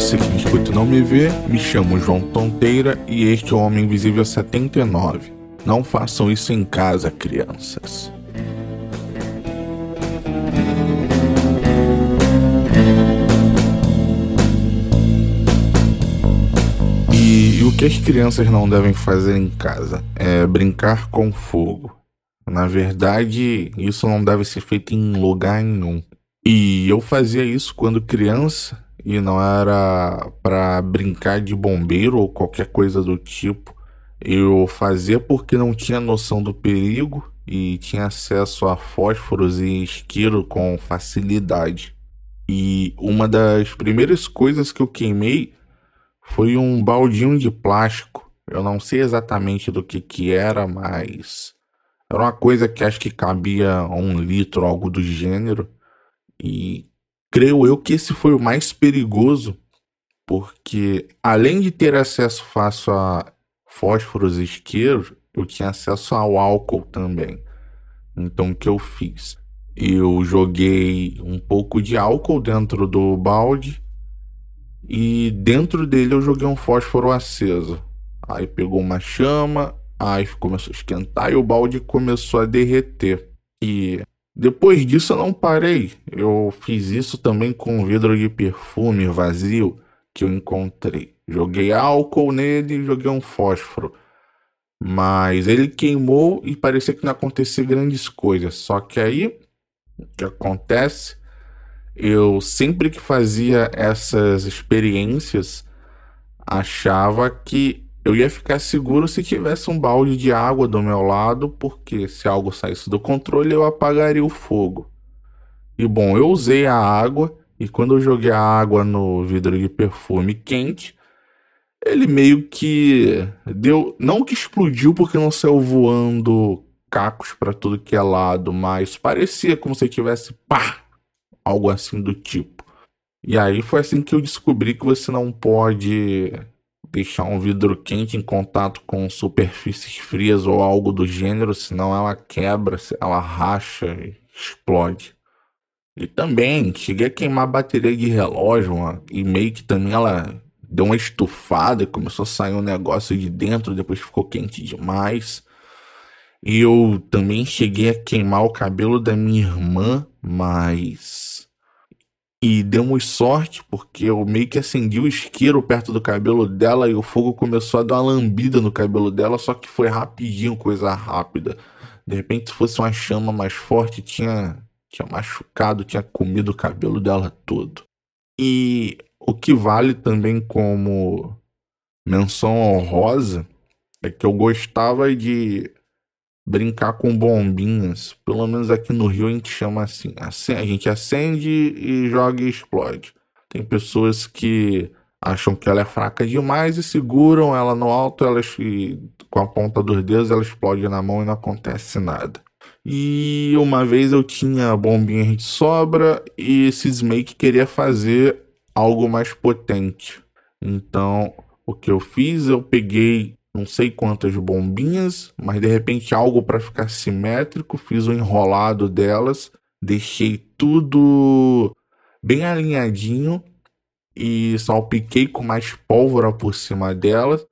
você que me escuta e não me vê, me chamo João Tonteira e este é o Homem Invisível 79. Não façam isso em casa, crianças. E, e o que as crianças não devem fazer em casa é brincar com fogo. Na verdade, isso não deve ser feito em lugar nenhum. E eu fazia isso quando criança e não era para brincar de bombeiro ou qualquer coisa do tipo. Eu fazia porque não tinha noção do perigo e tinha acesso a fósforos e isqueiro com facilidade. E uma das primeiras coisas que eu queimei foi um baldinho de plástico. Eu não sei exatamente do que que era, mas era uma coisa que acho que cabia um litro, algo do gênero. E creio eu que esse foi o mais perigoso, porque além de ter acesso fácil a fósforos e isqueiros, eu tinha acesso ao álcool também. Então o que eu fiz? Eu joguei um pouco de álcool dentro do balde e dentro dele eu joguei um fósforo aceso. Aí pegou uma chama, aí começou a esquentar e o balde começou a derreter. E depois disso eu não parei. Eu fiz isso também com vidro de perfume vazio que eu encontrei. Joguei álcool nele e joguei um fósforo. Mas ele queimou e parecia que não acontecia grandes coisas. Só que aí, o que acontece? Eu sempre que fazia essas experiências, achava que eu ia ficar seguro se tivesse um balde de água do meu lado, porque se algo saísse do controle eu apagaria o fogo. E bom, eu usei a água e quando eu joguei a água no vidro de perfume quente, ele meio que deu, não que explodiu porque não saiu voando cacos para tudo que é lado, mas parecia como se tivesse pá, algo assim do tipo. E aí foi assim que eu descobri que você não pode deixar um vidro quente em contato com superfícies frias ou algo do gênero, senão ela quebra, ela racha e explode. E também cheguei a queimar a bateria de relógio e meio que também ela deu uma estufada e começou a sair um negócio de dentro, depois ficou quente demais. E eu também cheguei a queimar o cabelo da minha irmã, mas e demos sorte, porque eu meio que acendi o isqueiro perto do cabelo dela e o fogo começou a dar uma lambida no cabelo dela, só que foi rapidinho, coisa rápida. De repente, se fosse uma chama mais forte, tinha, tinha machucado, tinha comido o cabelo dela todo. E o que vale também como menção honrosa é que eu gostava de brincar com bombinhas. Pelo menos aqui no Rio a gente chama assim. A gente acende e joga e explode. Tem pessoas que acham que ela é fraca demais e seguram ela no alto, elas com a ponta dos dedos ela explode na mão e não acontece nada. E uma vez eu tinha bombinha de sobra e esse Snake queria fazer algo mais potente. Então, o que eu fiz, eu peguei não sei quantas bombinhas, mas de repente algo para ficar simétrico, fiz o um enrolado delas, deixei tudo bem alinhadinho e salpiquei com mais pólvora por cima delas.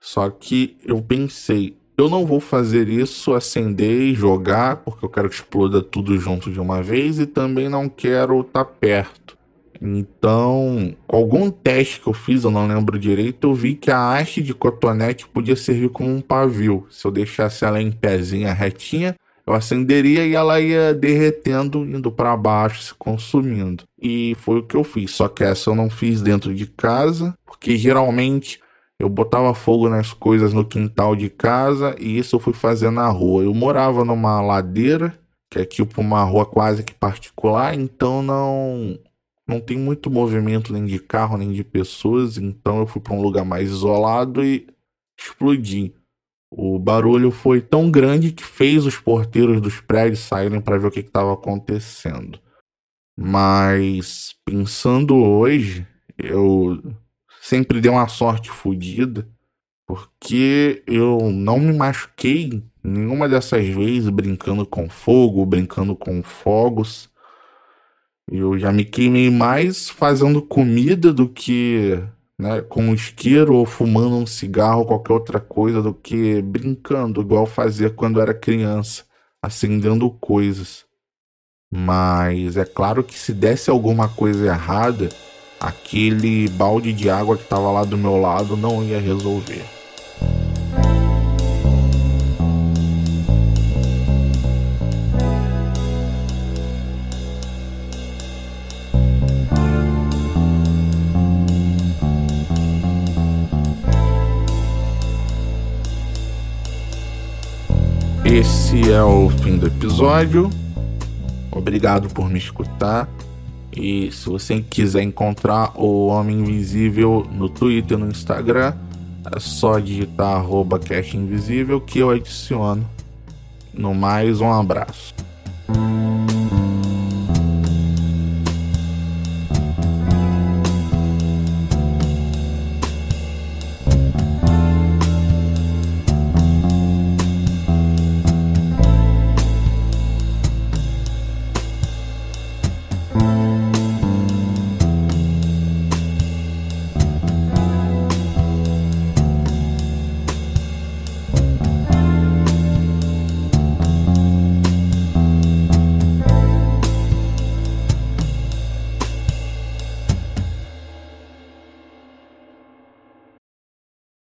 Só que eu pensei, eu não vou fazer isso, acender e jogar, porque eu quero que exploda tudo junto de uma vez e também não quero estar tá perto. Então, com algum teste que eu fiz, eu não lembro direito, eu vi que a haste de cotonete podia servir como um pavio. Se eu deixasse ela em pezinha retinha, eu acenderia e ela ia derretendo, indo para baixo, se consumindo. E foi o que eu fiz. Só que essa eu não fiz dentro de casa, porque geralmente eu botava fogo nas coisas no quintal de casa e isso eu fui fazer na rua. Eu morava numa ladeira, que é tipo uma rua quase que particular, então não não tem muito movimento nem de carro nem de pessoas, então eu fui para um lugar mais isolado e explodi. O barulho foi tão grande que fez os porteiros dos prédios saírem para ver o que estava acontecendo. Mas pensando hoje, eu sempre dei uma sorte fodida, porque eu não me machuquei nenhuma dessas vezes brincando com fogo, brincando com fogos. Eu já me queimei mais fazendo comida do que né, com um isqueiro ou fumando um cigarro ou qualquer outra coisa do que brincando, igual fazia quando era criança, acendendo coisas. Mas é claro que se desse alguma coisa errada, aquele balde de água que estava lá do meu lado não ia resolver. Esse é o fim do episódio. Obrigado por me escutar. E se você quiser encontrar o Homem Invisível no Twitter e no Instagram, é só digitar arroba Invisível que eu adiciono. No mais, um abraço.